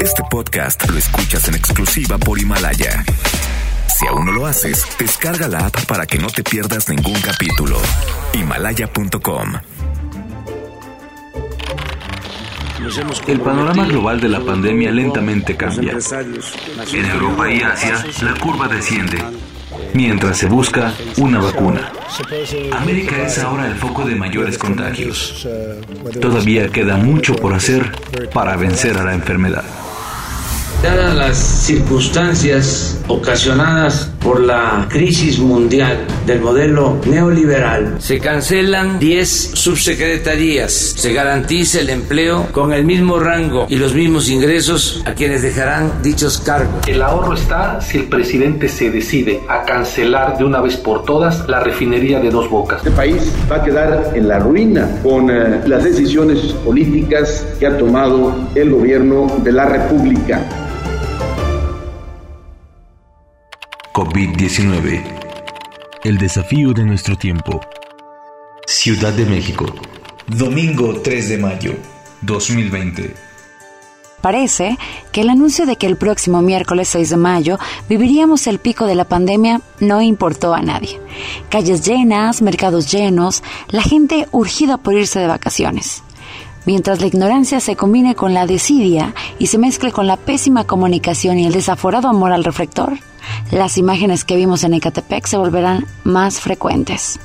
Este podcast lo escuchas en exclusiva por Himalaya. Si aún no lo haces, descarga la app para que no te pierdas ningún capítulo. Himalaya.com. El panorama global de la pandemia lentamente cambia. En Europa y Asia, la curva desciende, mientras se busca una vacuna. América es ahora el foco de mayores contagios. Todavía queda mucho por hacer para vencer a la enfermedad. Dadas las circunstancias ocasionadas por la crisis mundial del modelo neoliberal, se cancelan 10 subsecretarías, se garantiza el empleo con el mismo rango y los mismos ingresos a quienes dejarán dichos cargos. El ahorro está si el presidente se decide a cancelar de una vez por todas la refinería de dos bocas. Este país va a quedar en la ruina con eh, las decisiones políticas que ha tomado el gobierno de la República. COVID-19. El desafío de nuestro tiempo. Ciudad de México. Domingo 3 de mayo 2020. Parece que el anuncio de que el próximo miércoles 6 de mayo viviríamos el pico de la pandemia no importó a nadie. Calles llenas, mercados llenos, la gente urgida por irse de vacaciones. Mientras la ignorancia se combine con la desidia y se mezcle con la pésima comunicación y el desaforado amor al reflector, las imágenes que vimos en Ecatepec se volverán más frecuentes.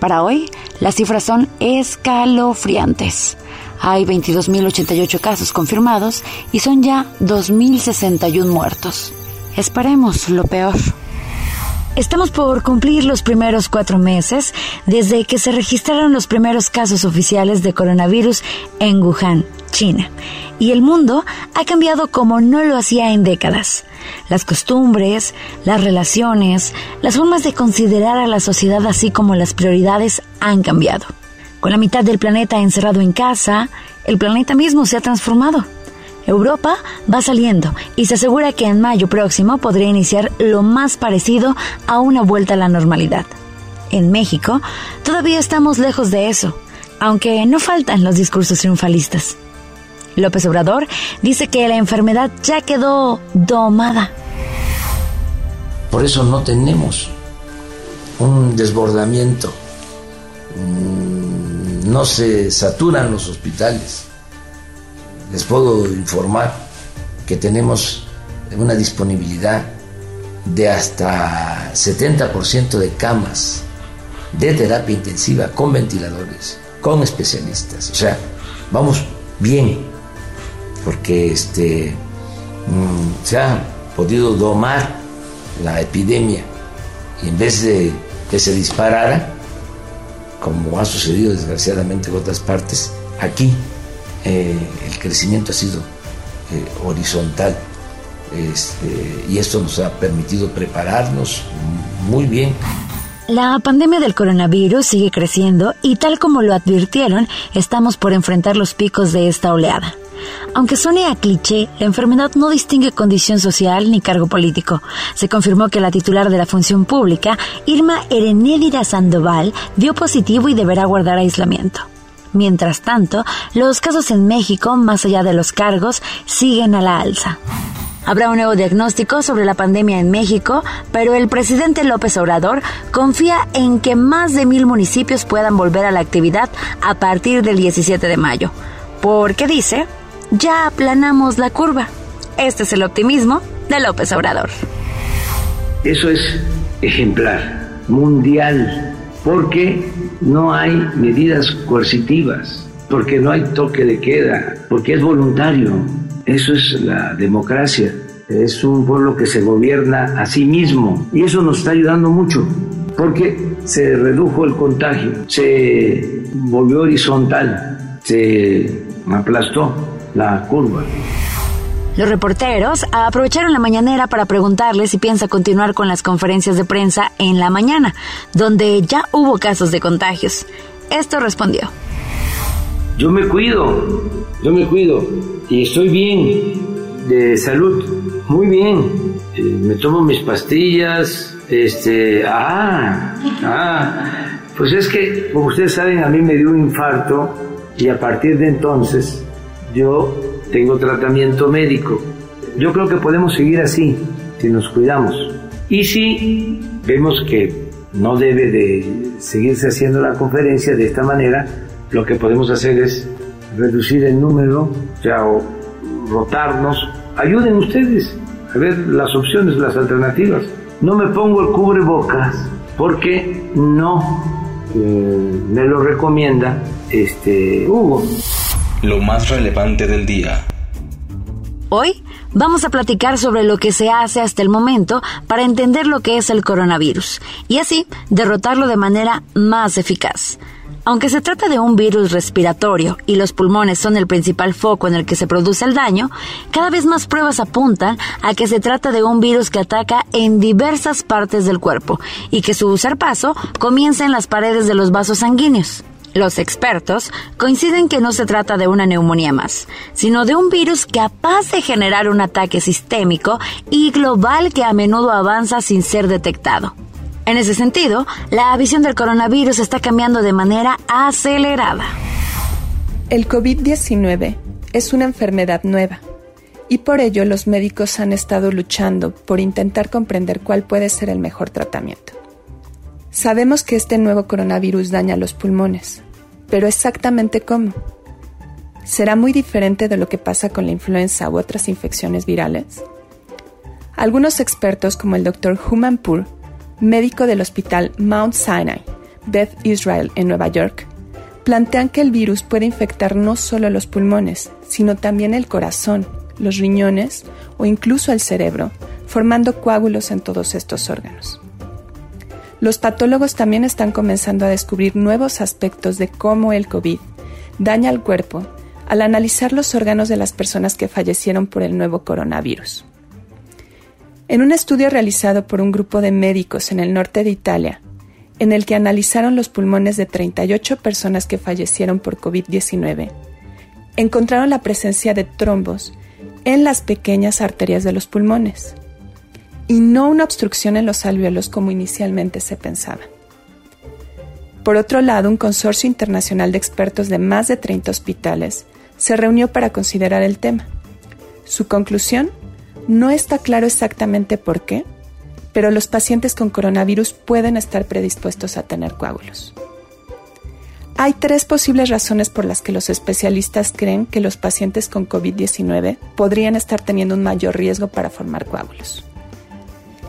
Para hoy, las cifras son escalofriantes. Hay 22.088 casos confirmados y son ya 2.061 muertos. Esperemos lo peor. Estamos por cumplir los primeros cuatro meses desde que se registraron los primeros casos oficiales de coronavirus en Wuhan, China. Y el mundo ha cambiado como no lo hacía en décadas. Las costumbres, las relaciones, las formas de considerar a la sociedad así como las prioridades han cambiado. Con la mitad del planeta encerrado en casa, el planeta mismo se ha transformado. Europa va saliendo y se asegura que en mayo próximo podría iniciar lo más parecido a una vuelta a la normalidad. En México todavía estamos lejos de eso, aunque no faltan los discursos triunfalistas. López Obrador dice que la enfermedad ya quedó domada. Por eso no tenemos un desbordamiento, mm, no se saturan los hospitales les puedo informar que tenemos una disponibilidad de hasta 70% de camas de terapia intensiva con ventiladores, con especialistas. O sea, vamos bien, porque este, mm, se ha podido domar la epidemia y en vez de que se disparara, como ha sucedido desgraciadamente en otras partes, aquí eh, el crecimiento ha sido eh, horizontal este, y esto nos ha permitido prepararnos muy bien. La pandemia del coronavirus sigue creciendo y tal como lo advirtieron, estamos por enfrentar los picos de esta oleada. Aunque suene a cliché, la enfermedad no distingue condición social ni cargo político. Se confirmó que la titular de la función pública, Irma Erenédira Sandoval, dio positivo y deberá guardar aislamiento. Mientras tanto, los casos en México, más allá de los cargos, siguen a la alza. Habrá un nuevo diagnóstico sobre la pandemia en México, pero el presidente López Obrador confía en que más de mil municipios puedan volver a la actividad a partir del 17 de mayo, porque dice, ya aplanamos la curva. Este es el optimismo de López Obrador. Eso es ejemplar, mundial porque no hay medidas coercitivas, porque no hay toque de queda, porque es voluntario. Eso es la democracia. Es un pueblo que se gobierna a sí mismo y eso nos está ayudando mucho porque se redujo el contagio, se volvió horizontal, se aplastó la curva. Los reporteros aprovecharon la mañanera para preguntarle si piensa continuar con las conferencias de prensa en la mañana, donde ya hubo casos de contagios. Esto respondió. Yo me cuido, yo me cuido y estoy bien de salud, muy bien. Eh, me tomo mis pastillas, este, ah, ah, pues es que, como ustedes saben, a mí me dio un infarto y a partir de entonces yo tengo tratamiento médico. Yo creo que podemos seguir así, si nos cuidamos. Y si vemos que no debe de seguirse haciendo la conferencia de esta manera, lo que podemos hacer es reducir el número, ya o rotarnos. Ayuden ustedes a ver las opciones, las alternativas. No me pongo el cubrebocas porque no eh, me lo recomienda este Hugo. Lo más relevante del día. Hoy vamos a platicar sobre lo que se hace hasta el momento para entender lo que es el coronavirus y así derrotarlo de manera más eficaz. Aunque se trata de un virus respiratorio y los pulmones son el principal foco en el que se produce el daño, cada vez más pruebas apuntan a que se trata de un virus que ataca en diversas partes del cuerpo y que su paso comienza en las paredes de los vasos sanguíneos. Los expertos coinciden que no se trata de una neumonía más, sino de un virus capaz de generar un ataque sistémico y global que a menudo avanza sin ser detectado. En ese sentido, la visión del coronavirus está cambiando de manera acelerada. El COVID-19 es una enfermedad nueva y por ello los médicos han estado luchando por intentar comprender cuál puede ser el mejor tratamiento. Sabemos que este nuevo coronavirus daña los pulmones, pero exactamente cómo. ¿Será muy diferente de lo que pasa con la influenza u otras infecciones virales? Algunos expertos como el Dr. Humanpur médico del hospital Mount Sinai, Beth Israel en Nueva York, plantean que el virus puede infectar no solo los pulmones, sino también el corazón, los riñones o incluso el cerebro, formando coágulos en todos estos órganos. Los patólogos también están comenzando a descubrir nuevos aspectos de cómo el COVID daña al cuerpo al analizar los órganos de las personas que fallecieron por el nuevo coronavirus. En un estudio realizado por un grupo de médicos en el norte de Italia, en el que analizaron los pulmones de 38 personas que fallecieron por COVID-19, encontraron la presencia de trombos en las pequeñas arterias de los pulmones y no una obstrucción en los alvéolos como inicialmente se pensaba. Por otro lado, un consorcio internacional de expertos de más de 30 hospitales se reunió para considerar el tema. Su conclusión no está claro exactamente por qué, pero los pacientes con coronavirus pueden estar predispuestos a tener coágulos. Hay tres posibles razones por las que los especialistas creen que los pacientes con COVID-19 podrían estar teniendo un mayor riesgo para formar coágulos.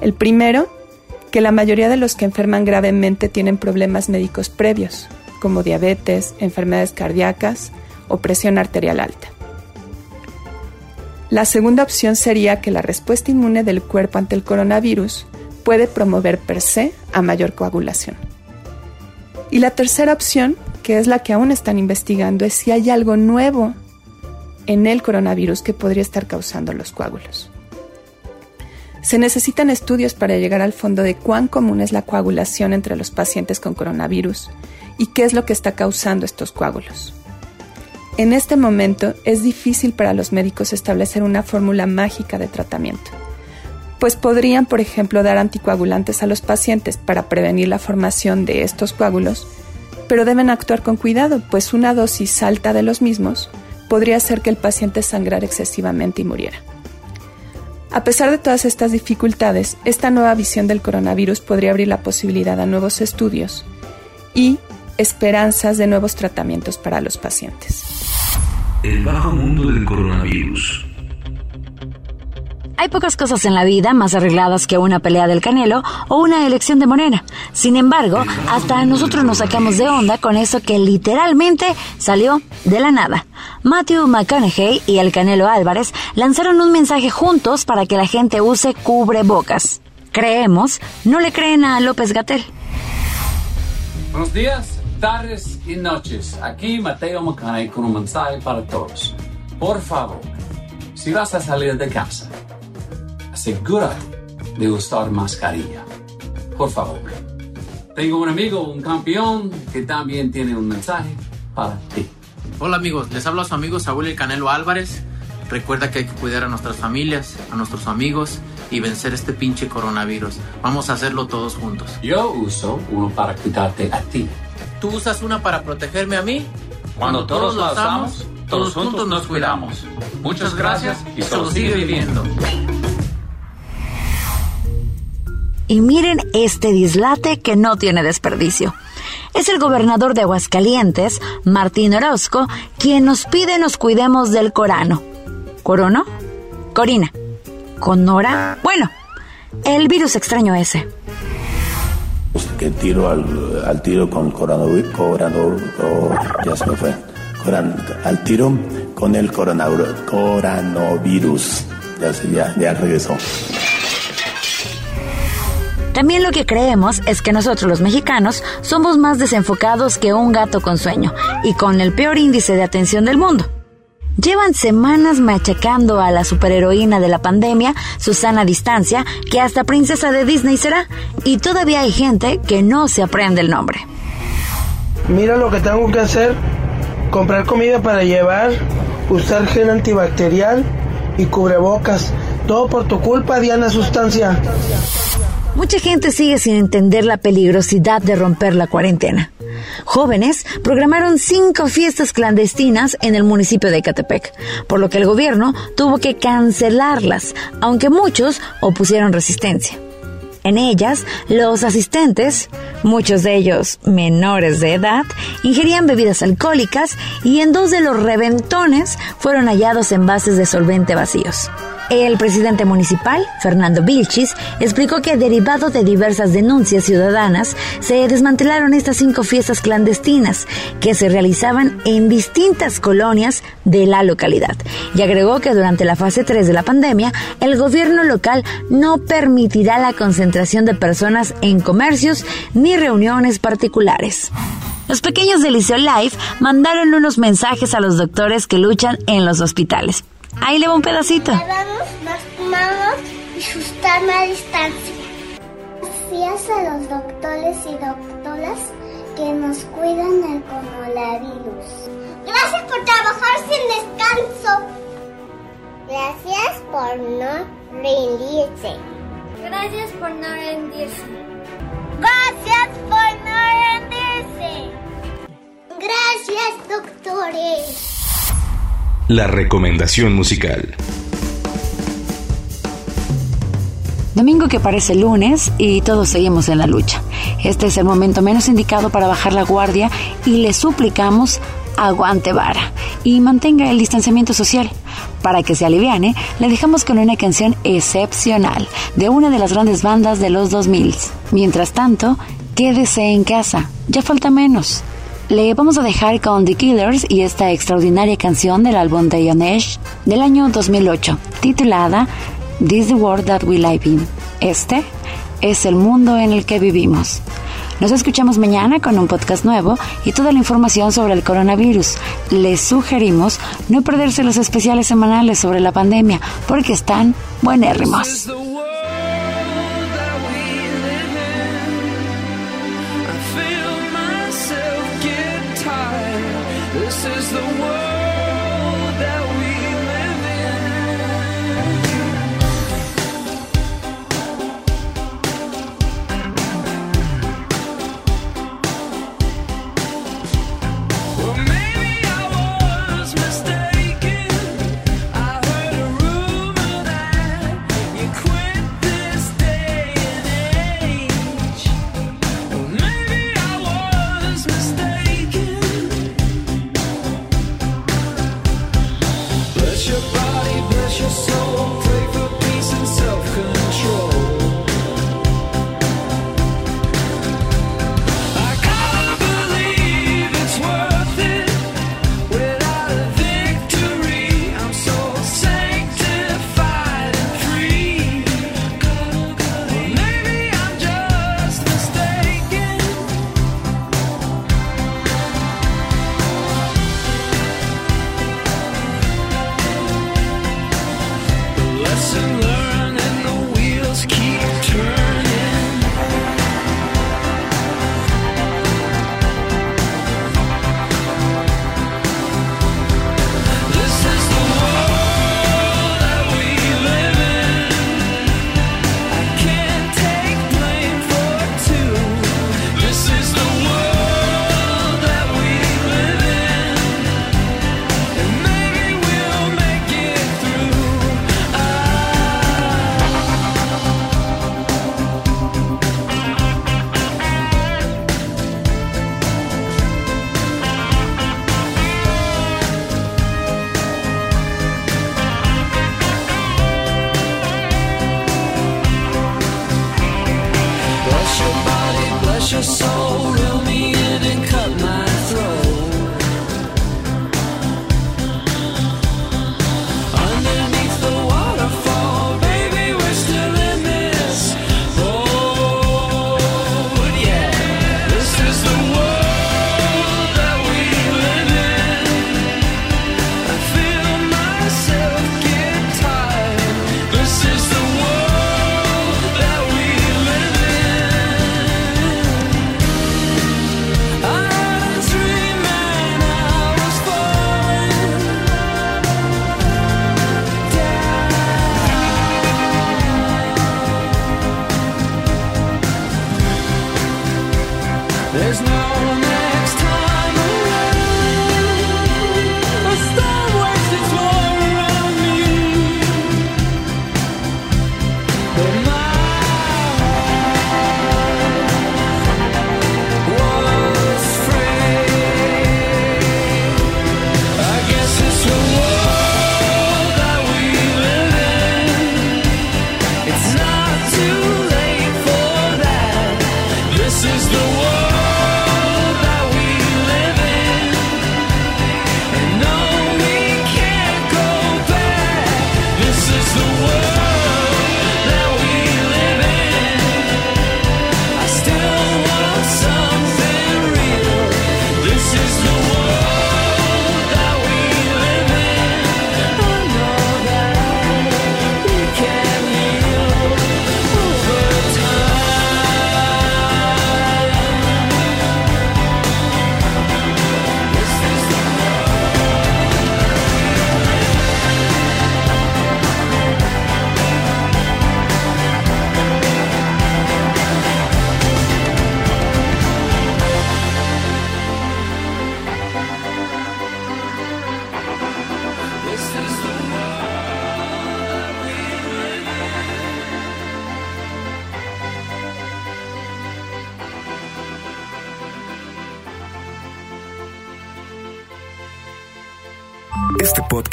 El primero, que la mayoría de los que enferman gravemente tienen problemas médicos previos, como diabetes, enfermedades cardíacas o presión arterial alta. La segunda opción sería que la respuesta inmune del cuerpo ante el coronavirus puede promover per se a mayor coagulación. Y la tercera opción, que es la que aún están investigando, es si hay algo nuevo en el coronavirus que podría estar causando los coágulos. Se necesitan estudios para llegar al fondo de cuán común es la coagulación entre los pacientes con coronavirus y qué es lo que está causando estos coágulos. En este momento es difícil para los médicos establecer una fórmula mágica de tratamiento, pues podrían, por ejemplo, dar anticoagulantes a los pacientes para prevenir la formación de estos coágulos, pero deben actuar con cuidado, pues una dosis alta de los mismos podría hacer que el paciente sangrara excesivamente y muriera. A pesar de todas estas dificultades, esta nueva visión del coronavirus podría abrir la posibilidad a nuevos estudios y esperanzas de nuevos tratamientos para los pacientes. El bajo mundo del coronavirus. Hay pocas cosas en la vida más arregladas que una pelea del Canelo o una elección de Morena. Sin embargo, hasta nosotros nos sacamos de onda con eso que literalmente salió de la nada. Matthew McConaughey y el Canelo Álvarez lanzaron un mensaje juntos para que la gente use cubrebocas. Creemos, no le creen a López Gatel. Buenos días tardes y noches. Aquí Mateo Macanay con un mensaje para todos. Por favor, si vas a salir de casa, asegúrate de usar mascarilla. Por favor. Tengo un amigo, un campeón, que también tiene un mensaje para ti. Hola amigos, les hablo a su amigo Saúl El Canelo Álvarez. Recuerda que hay que cuidar a nuestras familias, a nuestros amigos y vencer este pinche coronavirus. Vamos a hacerlo todos juntos. Yo uso uno para cuidarte a ti tú usas una para protegerme a mí. Cuando, todos, lo usamos, todos juntos nos cuidamos. Muchas gracias y solo sigue viviendo. Y miren este dislate que no tiene desperdicio. Es el gobernador de Aguascalientes, Martín Orozco, quien nos pide nos cuidemos del corano. ¿Corono? Corina. ¿Conora? Bueno, el virus extraño ese. Que tiro al, tiro con coronavirus, corano, ya se me fue. al tiro con el coronavirus. Ya, ya, ya regresó. También lo que creemos es que nosotros los mexicanos somos más desenfocados que un gato con sueño y con el peor índice de atención del mundo. Llevan semanas machacando a la superheroína de la pandemia, Susana Distancia, que hasta princesa de Disney será, y todavía hay gente que no se aprende el nombre. Mira lo que tengo que hacer, comprar comida para llevar, usar gel antibacterial y cubrebocas. Todo por tu culpa, Diana Sustancia. Mucha gente sigue sin entender la peligrosidad de romper la cuarentena. Jóvenes programaron cinco fiestas clandestinas en el municipio de Ecatepec, por lo que el gobierno tuvo que cancelarlas, aunque muchos opusieron resistencia. En ellas, los asistentes, muchos de ellos menores de edad, ingerían bebidas alcohólicas y en dos de los reventones fueron hallados envases de solvente vacíos. El presidente municipal, Fernando Vilchis, explicó que derivado de diversas denuncias ciudadanas, se desmantelaron estas cinco fiestas clandestinas que se realizaban en distintas colonias de la localidad. Y agregó que durante la fase 3 de la pandemia, el gobierno local no permitirá la concentración de personas en comercios ni reuniones particulares. Los pequeños de Liceo Life mandaron unos mensajes a los doctores que luchan en los hospitales. Ahí le va un pedacito. Lavamos las manos y sustarme a distancia. Gracias a los doctores y doctoras que nos cuidan del coronavirus. Gracias por trabajar sin descanso. Gracias por no rendirse. Gracias por no rendirse. Gracias por no rendirse. Gracias, doctores. La recomendación musical. Domingo que parece lunes y todos seguimos en la lucha. Este es el momento menos indicado para bajar la guardia y le suplicamos aguante vara y mantenga el distanciamiento social. Para que se aliviane, le dejamos con una canción excepcional de una de las grandes bandas de los 2000. Mientras tanto, quédese en casa, ya falta menos. Le vamos a dejar con The Killers y esta extraordinaria canción del álbum de Yanesh del año 2008, titulada This is the World That We Live In. Este es el mundo en el que vivimos. Nos escuchamos mañana con un podcast nuevo y toda la información sobre el coronavirus. Les sugerimos no perderse los especiales semanales sobre la pandemia porque están buenérrimos. This is the world. body, bless your soul. Pray for peace and self control.